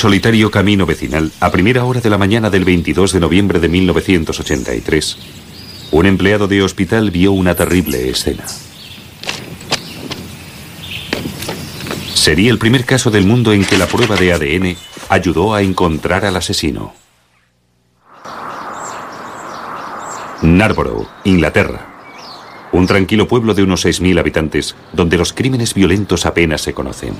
Solitario camino vecinal, a primera hora de la mañana del 22 de noviembre de 1983, un empleado de hospital vio una terrible escena. Sería el primer caso del mundo en que la prueba de ADN ayudó a encontrar al asesino. Narborough, Inglaterra. Un tranquilo pueblo de unos 6.000 habitantes donde los crímenes violentos apenas se conocen.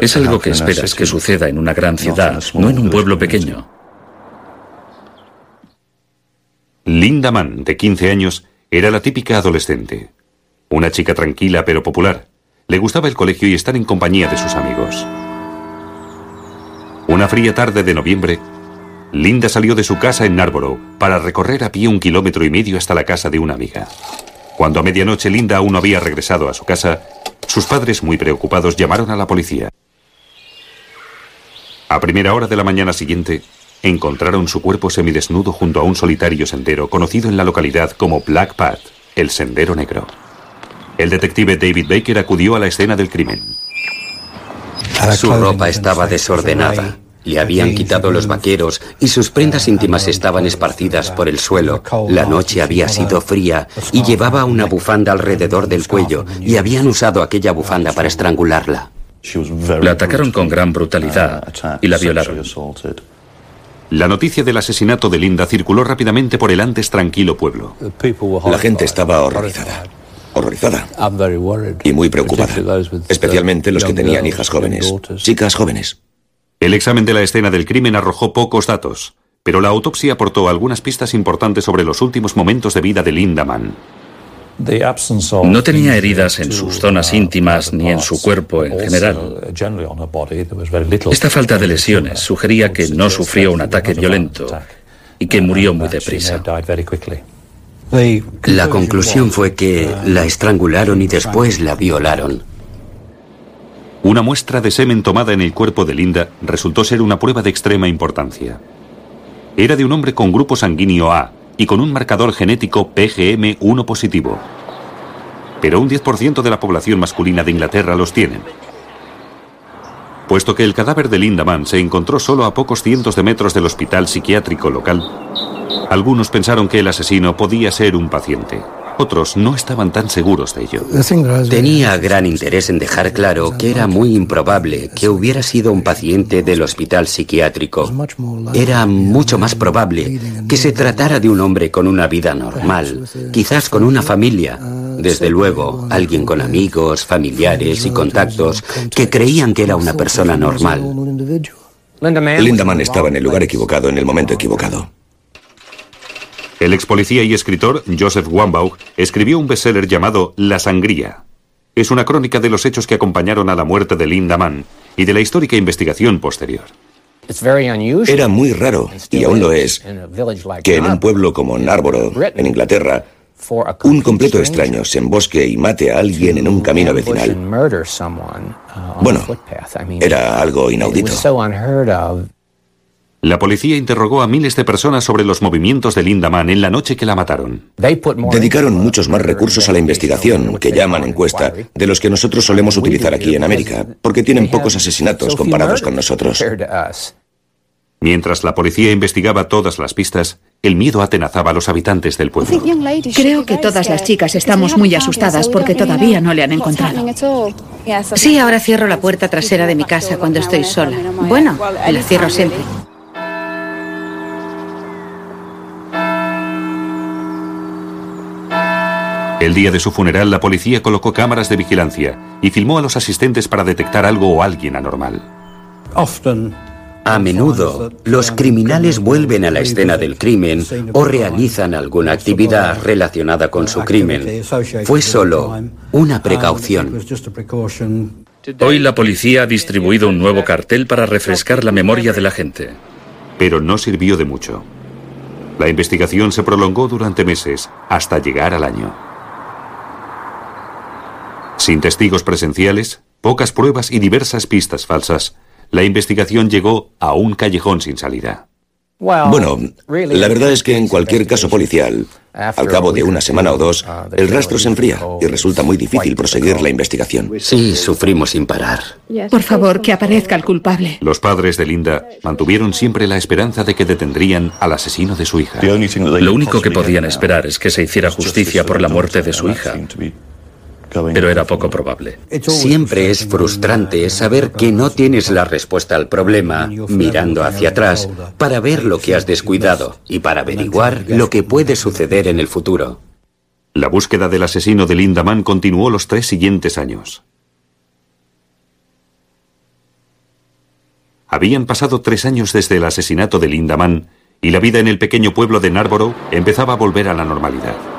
Es algo que esperas que suceda en una gran ciudad, no en un pueblo pequeño. Linda Mann, de 15 años, era la típica adolescente. Una chica tranquila pero popular. Le gustaba el colegio y estar en compañía de sus amigos. Una fría tarde de noviembre, Linda salió de su casa en Narborough para recorrer a pie un kilómetro y medio hasta la casa de una amiga. Cuando a medianoche Linda aún no había regresado a su casa, sus padres, muy preocupados, llamaron a la policía. A primera hora de la mañana siguiente, encontraron su cuerpo semidesnudo junto a un solitario sendero conocido en la localidad como Black Path, el Sendero Negro. El detective David Baker acudió a la escena del crimen. Su ropa estaba desordenada. Le habían quitado los vaqueros y sus prendas íntimas estaban esparcidas por el suelo. La noche había sido fría y llevaba una bufanda alrededor del cuello y habían usado aquella bufanda para estrangularla. La atacaron con gran brutalidad y la violaron. La noticia del asesinato de Linda circuló rápidamente por el antes tranquilo pueblo. La gente estaba horrorizada. Horrorizada. Y muy preocupada. Especialmente los que tenían hijas jóvenes. Chicas jóvenes. El examen de la escena del crimen arrojó pocos datos, pero la autopsia aportó algunas pistas importantes sobre los últimos momentos de vida de Linda Mann. No tenía heridas en sus zonas íntimas ni en su cuerpo en general. Esta falta de lesiones sugería que no sufrió un ataque violento y que murió muy deprisa. La conclusión fue que la estrangularon y después la violaron. Una muestra de semen tomada en el cuerpo de Linda resultó ser una prueba de extrema importancia. Era de un hombre con grupo sanguíneo A y con un marcador genético PGM1 positivo. Pero un 10% de la población masculina de Inglaterra los tienen. Puesto que el cadáver de Linda Mann se encontró solo a pocos cientos de metros del hospital psiquiátrico local, algunos pensaron que el asesino podía ser un paciente. Otros no estaban tan seguros de ello. Tenía gran interés en dejar claro que era muy improbable que hubiera sido un paciente del hospital psiquiátrico. Era mucho más probable que se tratara de un hombre con una vida normal, quizás con una familia. Desde luego, alguien con amigos, familiares y contactos que creían que era una persona normal. Lindaman estaba en el lugar equivocado en el momento equivocado. El ex policía y escritor Joseph Wambaugh escribió un bestseller llamado La Sangría. Es una crónica de los hechos que acompañaron a la muerte de Linda Mann y de la histórica investigación posterior. Era muy raro, y aún lo es, que en un pueblo como Narborough, en Inglaterra, un completo extraño se embosque y mate a alguien en un camino vecinal. Bueno, era algo inaudito. La policía interrogó a miles de personas sobre los movimientos de Linda Mann en la noche que la mataron. Dedicaron muchos más recursos a la investigación, que llaman encuesta, de los que nosotros solemos utilizar aquí en América, porque tienen pocos asesinatos comparados con nosotros. Mientras la policía investigaba todas las pistas, el miedo atenazaba a los habitantes del pueblo. Creo que todas las chicas estamos muy asustadas porque todavía no le han encontrado. Sí, ahora cierro la puerta trasera de mi casa cuando estoy sola. Bueno, la cierro siempre. El día de su funeral, la policía colocó cámaras de vigilancia y filmó a los asistentes para detectar algo o alguien anormal. A menudo, los criminales vuelven a la escena del crimen o realizan alguna actividad relacionada con su crimen. Fue solo una precaución. Hoy la policía ha distribuido un nuevo cartel para refrescar la memoria de la gente. Pero no sirvió de mucho. La investigación se prolongó durante meses, hasta llegar al año. Sin testigos presenciales, pocas pruebas y diversas pistas falsas, la investigación llegó a un callejón sin salida. Bueno, la verdad es que en cualquier caso policial, al cabo de una semana o dos, uh, el rastro se enfría y resulta muy difícil proseguir la investigación. Sí, sufrimos sin parar. Por favor, que aparezca el culpable. Los padres de Linda mantuvieron siempre la esperanza de que detendrían al asesino de su hija. Lo único que podían esperar es que se hiciera justicia por la muerte de su hija pero era poco probable. Siempre es frustrante saber que no tienes la respuesta al problema mirando hacia atrás para ver lo que has descuidado y para averiguar lo que puede suceder en el futuro. La búsqueda del asesino de Lindaman continuó los tres siguientes años. Habían pasado tres años desde el asesinato de Lindaman y la vida en el pequeño pueblo de Narborough empezaba a volver a la normalidad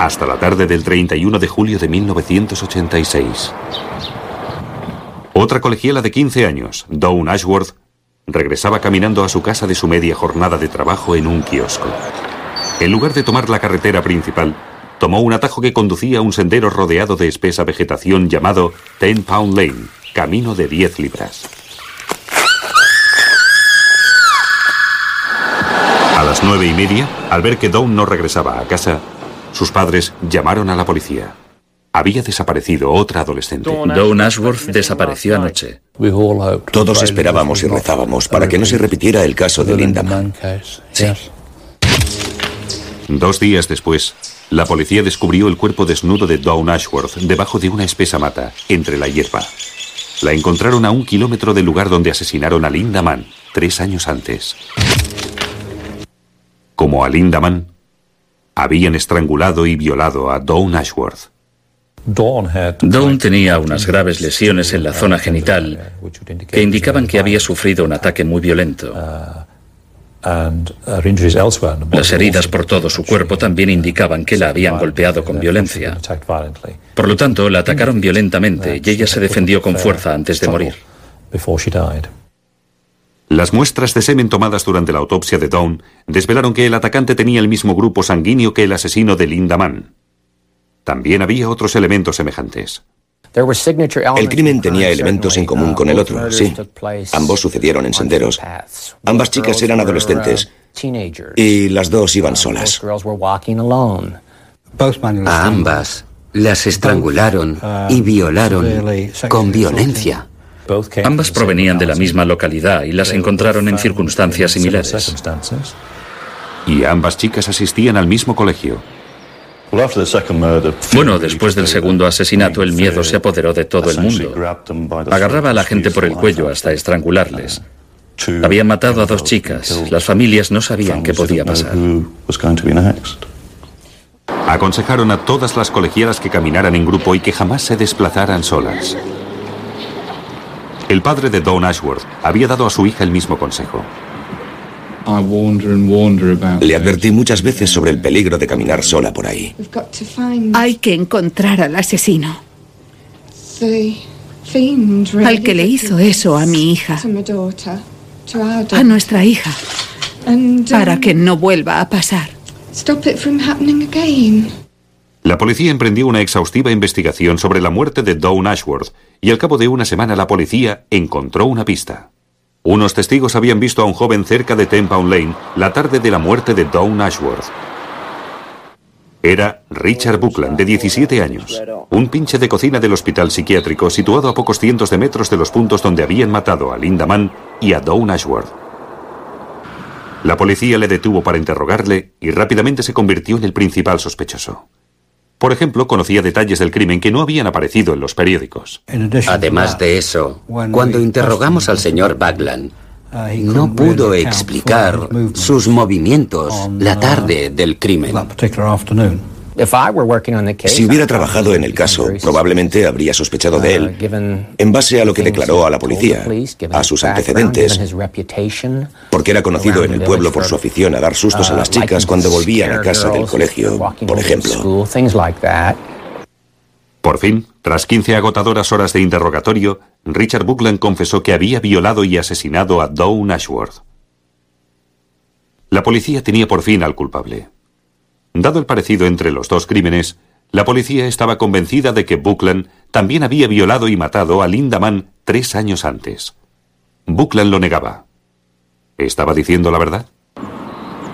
hasta la tarde del 31 de julio de 1986. Otra colegiala de 15 años, Dawn Ashworth, regresaba caminando a su casa de su media jornada de trabajo en un kiosco. En lugar de tomar la carretera principal, tomó un atajo que conducía a un sendero rodeado de espesa vegetación llamado Ten Pound Lane, camino de 10 libras. A las nueve y media, al ver que Dawn no regresaba a casa, sus padres llamaron a la policía. Había desaparecido otra adolescente. Dawn Ashworth desapareció anoche. Todos esperábamos y rezábamos para que no se repitiera el caso de Lindaman. Dos días después, la policía descubrió el cuerpo desnudo de Dawn Ashworth debajo de una espesa mata, entre la hierba. La encontraron a un kilómetro del lugar donde asesinaron a Lindaman tres años antes. Como a Lindaman, habían estrangulado y violado a Dawn Ashworth. Dawn tenía unas graves lesiones en la zona genital que indicaban que había sufrido un ataque muy violento. Las heridas por todo su cuerpo también indicaban que la habían golpeado con violencia. Por lo tanto, la atacaron violentamente y ella se defendió con fuerza antes de morir. Las muestras de semen tomadas durante la autopsia de Dawn desvelaron que el atacante tenía el mismo grupo sanguíneo que el asesino de Linda Mann. También había otros elementos semejantes. El crimen tenía elementos en común con el otro, sí. Ambos sucedieron en senderos. Ambas chicas eran adolescentes y las dos iban solas. A ambas las estrangularon y violaron con violencia. Ambas provenían de la misma localidad y las encontraron en circunstancias similares. Y ambas chicas asistían al mismo colegio. Bueno, después del segundo asesinato el miedo se apoderó de todo el mundo. Agarraba a la gente por el cuello hasta estrangularles. Habían matado a dos chicas. Las familias no sabían qué podía pasar. Aconsejaron a todas las colegialas que caminaran en grupo y que jamás se desplazaran solas. El padre de Dawn Ashworth había dado a su hija el mismo consejo. Le advertí muchas veces sobre el peligro de caminar sola por ahí. Hay que encontrar al asesino. Al que le hizo eso a mi hija. A nuestra hija. Para que no vuelva a pasar. La policía emprendió una exhaustiva investigación sobre la muerte de Dawn Ashworth y al cabo de una semana la policía encontró una pista. Unos testigos habían visto a un joven cerca de Ten Pound Lane la tarde de la muerte de Dawn Ashworth. Era Richard Buckland, de 17 años, un pinche de cocina del hospital psiquiátrico situado a pocos cientos de metros de los puntos donde habían matado a Linda Mann y a Dawn Ashworth. La policía le detuvo para interrogarle y rápidamente se convirtió en el principal sospechoso. Por ejemplo, conocía detalles del crimen que no habían aparecido en los periódicos. Además de eso, cuando interrogamos al señor Bagland, no pudo explicar sus movimientos la tarde del crimen. Si hubiera trabajado en el caso, probablemente habría sospechado de él en base a lo que declaró a la policía, a sus antecedentes, porque era conocido en el pueblo por su afición a dar sustos a las chicas cuando volvían a casa del colegio, por ejemplo. Por fin, tras 15 agotadoras horas de interrogatorio, Richard Buckland confesó que había violado y asesinado a Dawn Ashworth. La policía tenía por fin al culpable. Dado el parecido entre los dos crímenes, la policía estaba convencida de que Buckland también había violado y matado a Linda Mann tres años antes. Buckland lo negaba. ¿Estaba diciendo la verdad?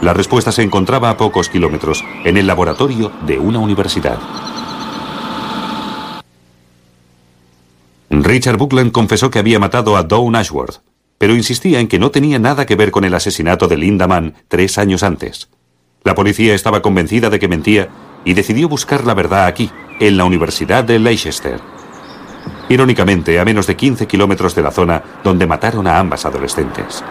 La respuesta se encontraba a pocos kilómetros, en el laboratorio de una universidad. Richard Buckland confesó que había matado a Dawn Ashworth, pero insistía en que no tenía nada que ver con el asesinato de Linda Mann tres años antes. La policía estaba convencida de que mentía y decidió buscar la verdad aquí, en la Universidad de Leicester. Irónicamente, a menos de 15 kilómetros de la zona donde mataron a ambas adolescentes.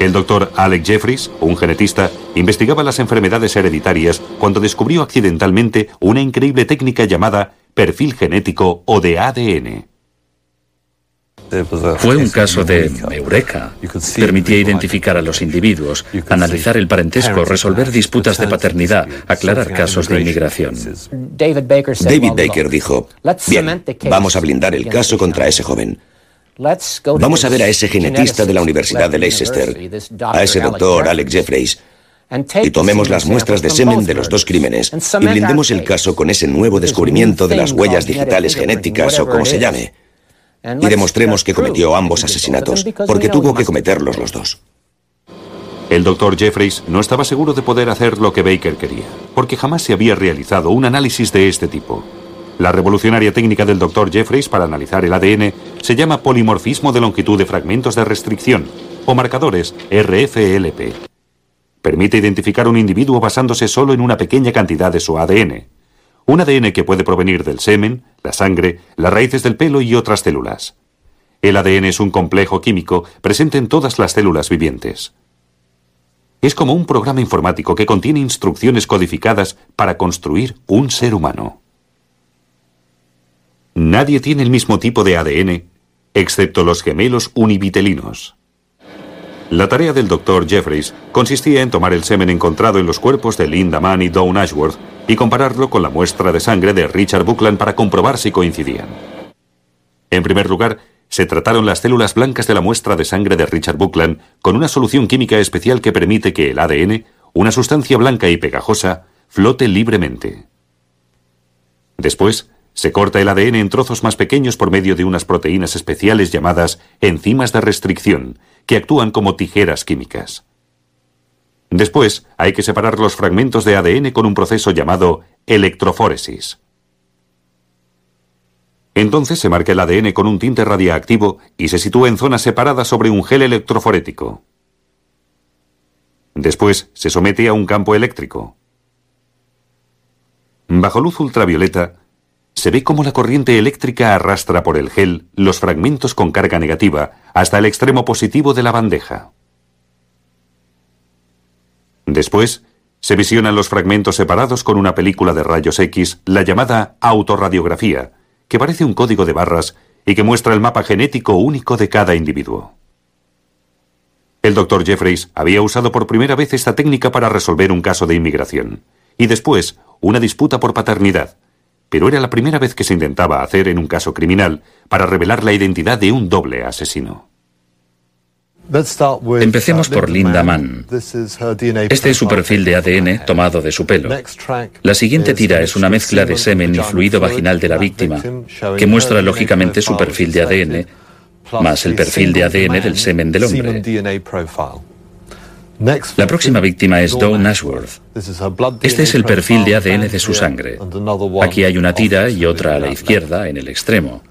El doctor Alec Jeffries, un genetista, investigaba las enfermedades hereditarias cuando descubrió accidentalmente una increíble técnica llamada perfil genético o de ADN. Fue un caso de eureka. Permitía identificar a los individuos, analizar el parentesco, resolver disputas de paternidad, aclarar casos de inmigración. David Baker dijo, bien, vamos a blindar el caso contra ese joven. Vamos a ver a ese genetista de la Universidad de Leicester, a ese doctor Alex Jeffreys, y tomemos las muestras de semen de los dos crímenes y blindemos el caso con ese nuevo descubrimiento de las huellas digitales genéticas o como se llame. Y demostremos que cometió ambos asesinatos, porque tuvo que cometerlos los dos. El doctor Jeffreys no estaba seguro de poder hacer lo que Baker quería, porque jamás se había realizado un análisis de este tipo. La revolucionaria técnica del doctor Jeffreys para analizar el ADN se llama polimorfismo de longitud de fragmentos de restricción, o marcadores RFLP. Permite identificar un individuo basándose solo en una pequeña cantidad de su ADN. Un ADN que puede provenir del semen, la sangre, las raíces del pelo y otras células. El ADN es un complejo químico presente en todas las células vivientes. Es como un programa informático que contiene instrucciones codificadas para construir un ser humano. Nadie tiene el mismo tipo de ADN, excepto los gemelos univitelinos. La tarea del doctor Jeffreys consistía en tomar el semen encontrado en los cuerpos de Linda Mann y Dawn Ashworth y compararlo con la muestra de sangre de Richard Buckland para comprobar si coincidían. En primer lugar, se trataron las células blancas de la muestra de sangre de Richard Buckland con una solución química especial que permite que el ADN, una sustancia blanca y pegajosa, flote libremente. Después, se corta el ADN en trozos más pequeños por medio de unas proteínas especiales llamadas enzimas de restricción, que actúan como tijeras químicas. Después, hay que separar los fragmentos de ADN con un proceso llamado electroforesis. Entonces se marca el ADN con un tinte radiactivo y se sitúa en zonas separadas sobre un gel electroforético. Después se somete a un campo eléctrico. Bajo luz ultravioleta, se ve cómo la corriente eléctrica arrastra por el gel los fragmentos con carga negativa hasta el extremo positivo de la bandeja. Después, se visionan los fragmentos separados con una película de rayos X, la llamada autorradiografía, que parece un código de barras y que muestra el mapa genético único de cada individuo. El doctor Jeffreys había usado por primera vez esta técnica para resolver un caso de inmigración, y después una disputa por paternidad, pero era la primera vez que se intentaba hacer en un caso criminal para revelar la identidad de un doble asesino. Empecemos por Linda Mann. Este es su perfil de ADN tomado de su pelo. La siguiente tira es una mezcla de semen y fluido vaginal de la víctima, que muestra lógicamente su perfil de ADN, más el perfil de ADN del semen del hombre. La próxima víctima es Dawn Ashworth. Este es el perfil de ADN de su sangre. Aquí hay una tira y otra a la izquierda, en el extremo.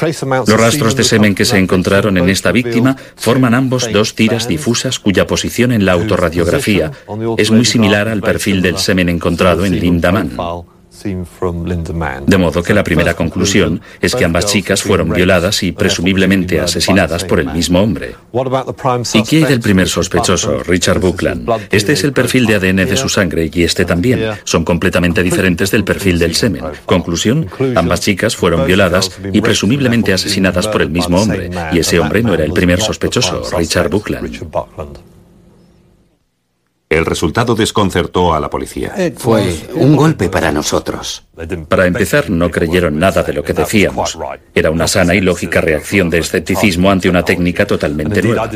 Los rastros de semen que se encontraron en esta víctima forman ambos dos tiras difusas cuya posición en la autorradiografía es muy similar al perfil del semen encontrado en Linda Mann. De modo que la primera conclusión es que ambas chicas fueron violadas y presumiblemente asesinadas por el mismo hombre. ¿Y qué hay del primer sospechoso, Richard Buckland? Este es el perfil de ADN de su sangre y este también. Son completamente diferentes del perfil del semen. Conclusión, ambas chicas fueron violadas y presumiblemente asesinadas por el mismo hombre. Y ese hombre no era el primer sospechoso, Richard Buckland. El resultado desconcertó a la policía. Fue un golpe para nosotros. Para empezar, no creyeron nada de lo que decíamos. Era una sana y lógica reacción de escepticismo ante una técnica totalmente nueva.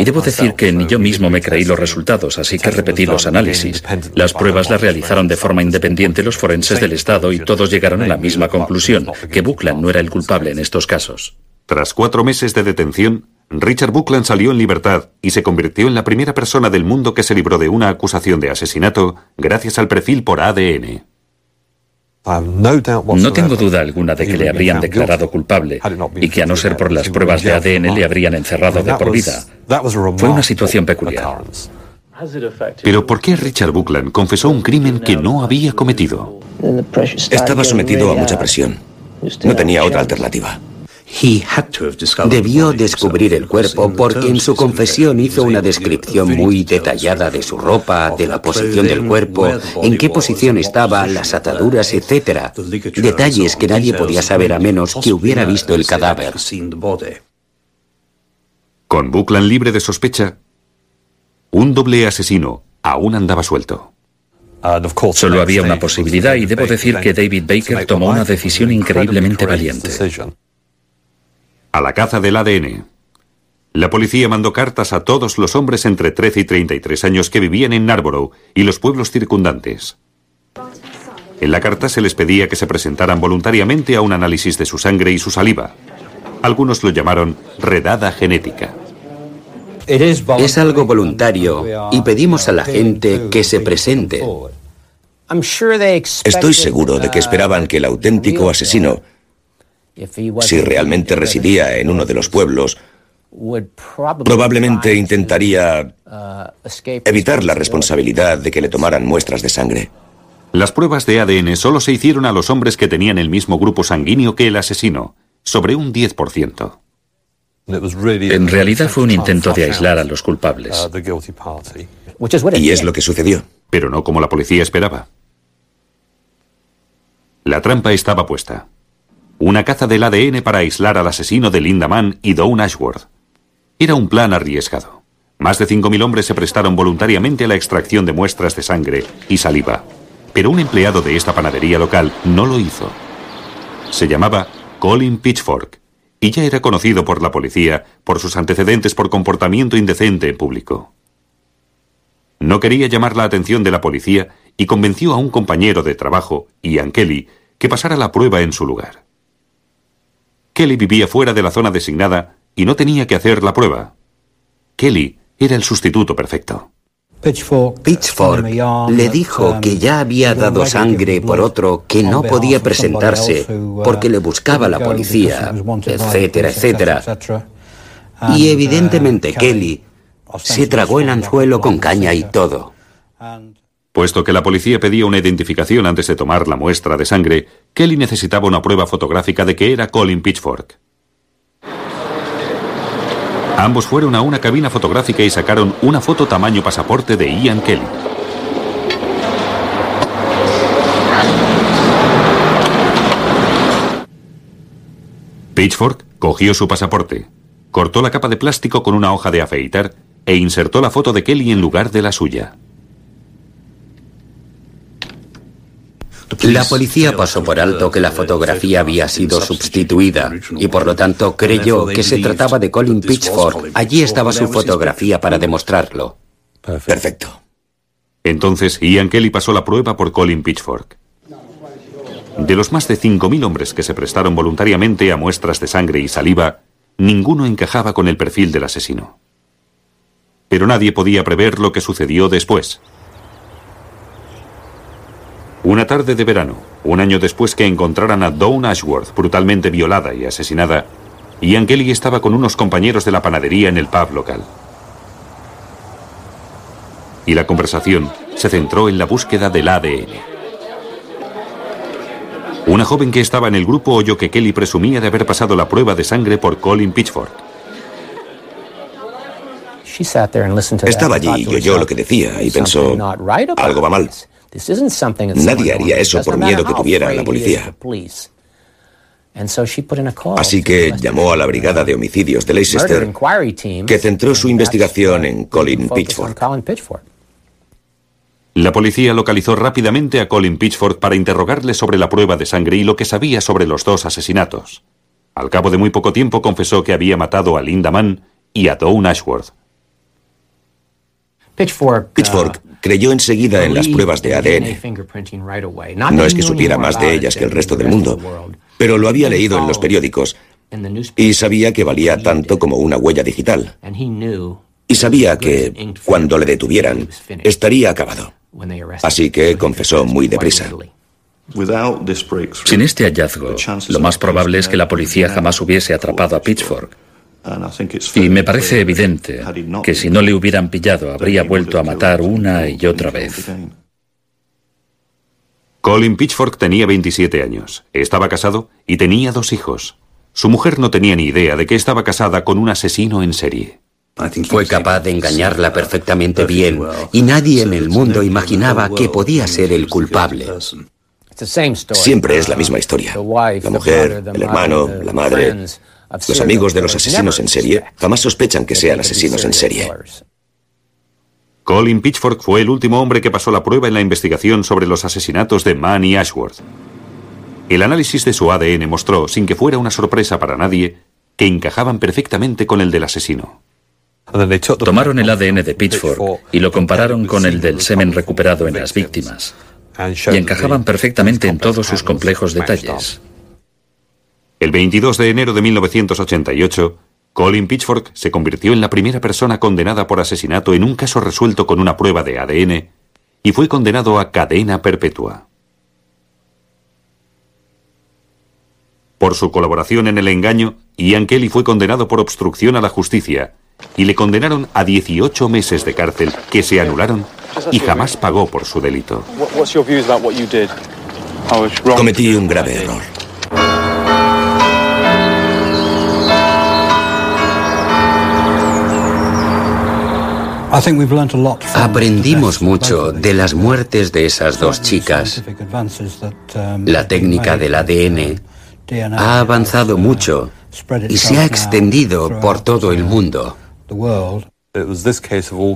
Y debo decir que ni yo mismo me creí los resultados, así que repetí los análisis. Las pruebas las realizaron de forma independiente los forenses del Estado y todos llegaron a la misma conclusión, que Buckland no era el culpable en estos casos. Tras cuatro meses de detención, Richard Buckland salió en libertad y se convirtió en la primera persona del mundo que se libró de una acusación de asesinato gracias al perfil por ADN. No tengo duda alguna de que le habrían declarado culpable y que a no ser por las pruebas de ADN le habrían encerrado de por vida. Fue una situación peculiar. Pero ¿por qué Richard Buckland confesó un crimen que no había cometido? Estaba sometido a mucha presión. No tenía otra alternativa. Debió descubrir el cuerpo porque en su confesión hizo una descripción muy detallada de su ropa, de la posición del cuerpo, en qué posición estaba, las ataduras, etc. Detalles que nadie podía saber a menos que hubiera visto el cadáver. Con Buckland libre de sospecha, un doble asesino aún andaba suelto. Solo había una posibilidad y debo decir que David Baker tomó una decisión increíblemente valiente. A la caza del ADN. La policía mandó cartas a todos los hombres entre 13 y 33 años que vivían en Narborough y los pueblos circundantes. En la carta se les pedía que se presentaran voluntariamente a un análisis de su sangre y su saliva. Algunos lo llamaron redada genética. Es algo voluntario y pedimos a la gente que se presente. Estoy seguro de que esperaban que el auténtico asesino, si realmente residía en uno de los pueblos, probablemente intentaría evitar la responsabilidad de que le tomaran muestras de sangre. Las pruebas de ADN solo se hicieron a los hombres que tenían el mismo grupo sanguíneo que el asesino, sobre un 10%. En realidad fue un intento de aislar a los culpables. Y es lo que sucedió. Pero no como la policía esperaba. La trampa estaba puesta. Una caza del ADN para aislar al asesino de Linda Mann y Dawn Ashworth. Era un plan arriesgado. Más de 5.000 hombres se prestaron voluntariamente a la extracción de muestras de sangre y saliva. Pero un empleado de esta panadería local no lo hizo. Se llamaba Colin Pitchfork y ya era conocido por la policía por sus antecedentes por comportamiento indecente en público. No quería llamar la atención de la policía y convenció a un compañero de trabajo, Ian Kelly, que pasara la prueba en su lugar. Kelly vivía fuera de la zona designada y no tenía que hacer la prueba. Kelly era el sustituto perfecto. Pitchfork le dijo que ya había dado sangre por otro que no podía presentarse porque le buscaba la policía, etcétera, etcétera. Y evidentemente Kelly se tragó el anzuelo con caña y todo. Puesto que la policía pedía una identificación antes de tomar la muestra de sangre, Kelly necesitaba una prueba fotográfica de que era Colin Pitchfork. Ambos fueron a una cabina fotográfica y sacaron una foto tamaño pasaporte de Ian Kelly. Pitchfork cogió su pasaporte, cortó la capa de plástico con una hoja de afeitar e insertó la foto de Kelly en lugar de la suya. La policía pasó por alto que la fotografía había sido sustituida y por lo tanto creyó que se trataba de Colin Pitchfork. Allí estaba su fotografía para demostrarlo. Perfecto. Entonces Ian Kelly pasó la prueba por Colin Pitchfork. De los más de 5.000 hombres que se prestaron voluntariamente a muestras de sangre y saliva, ninguno encajaba con el perfil del asesino. Pero nadie podía prever lo que sucedió después. Una tarde de verano, un año después que encontraran a Dawn Ashworth brutalmente violada y asesinada, Ian Kelly estaba con unos compañeros de la panadería en el pub local. Y la conversación se centró en la búsqueda del ADN. Una joven que estaba en el grupo oyó que Kelly presumía de haber pasado la prueba de sangre por Colin Pitchfork. Estaba allí y oyó lo que decía y pensó, algo va mal. Nadie haría eso por miedo que tuviera la policía. Así que llamó a la Brigada de Homicidios de Leicester, que centró su investigación en Colin Pitchford. La policía localizó rápidamente a Colin Pitchford para interrogarle sobre la prueba de sangre y lo que sabía sobre los dos asesinatos. Al cabo de muy poco tiempo confesó que había matado a Linda Mann y a Dawn Ashworth. Pitchfork uh, creyó enseguida en las pruebas de ADN. No es que supiera más de ellas que el resto del mundo, pero lo había leído en los periódicos Y sabía que valía tanto como una huella digital. Y sabía que, cuando le detuvieran, estaría acabado. Así que confesó muy deprisa. Sin este hallazgo, lo más probable es que la policía jamás hubiese atrapado a Pitchfork. Y me parece evidente que si no le hubieran pillado habría vuelto a matar una y otra vez. Colin Pitchfork tenía 27 años, estaba casado y tenía dos hijos. Su mujer no tenía ni idea de que estaba casada con un asesino en serie. Fue capaz de engañarla perfectamente bien y nadie en el mundo imaginaba que podía ser el culpable. Siempre es la misma historia. La mujer, el hermano, la madre, los amigos de los asesinos en serie jamás sospechan que sean asesinos en serie. Colin Pitchfork fue el último hombre que pasó la prueba en la investigación sobre los asesinatos de Mann y Ashworth. El análisis de su ADN mostró, sin que fuera una sorpresa para nadie, que encajaban perfectamente con el del asesino. Tomaron el ADN de Pitchfork y lo compararon con el del semen recuperado en las víctimas y encajaban perfectamente en todos sus complejos detalles. El 22 de enero de 1988, Colin Pitchfork se convirtió en la primera persona condenada por asesinato en un caso resuelto con una prueba de ADN y fue condenado a cadena perpetua. Por su colaboración en el engaño, Ian Kelly fue condenado por obstrucción a la justicia y le condenaron a 18 meses de cárcel que se anularon y jamás pagó por su delito. Cometí un grave error. Aprendimos mucho de las muertes de esas dos chicas. La técnica del ADN ha avanzado mucho y se ha extendido por todo el mundo.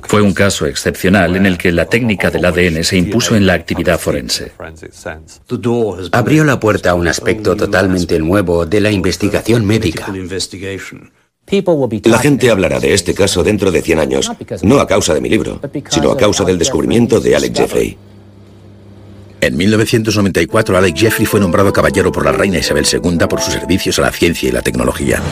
Fue un caso excepcional en el que la técnica del ADN se impuso en la actividad forense. Abrió la puerta a un aspecto totalmente nuevo de la investigación médica. La gente hablará de este caso dentro de 100 años, no a causa de mi libro, sino a causa del descubrimiento de Alex Jeffrey. En 1994, Alex Jeffrey fue nombrado caballero por la reina Isabel II por sus servicios a la ciencia y la tecnología.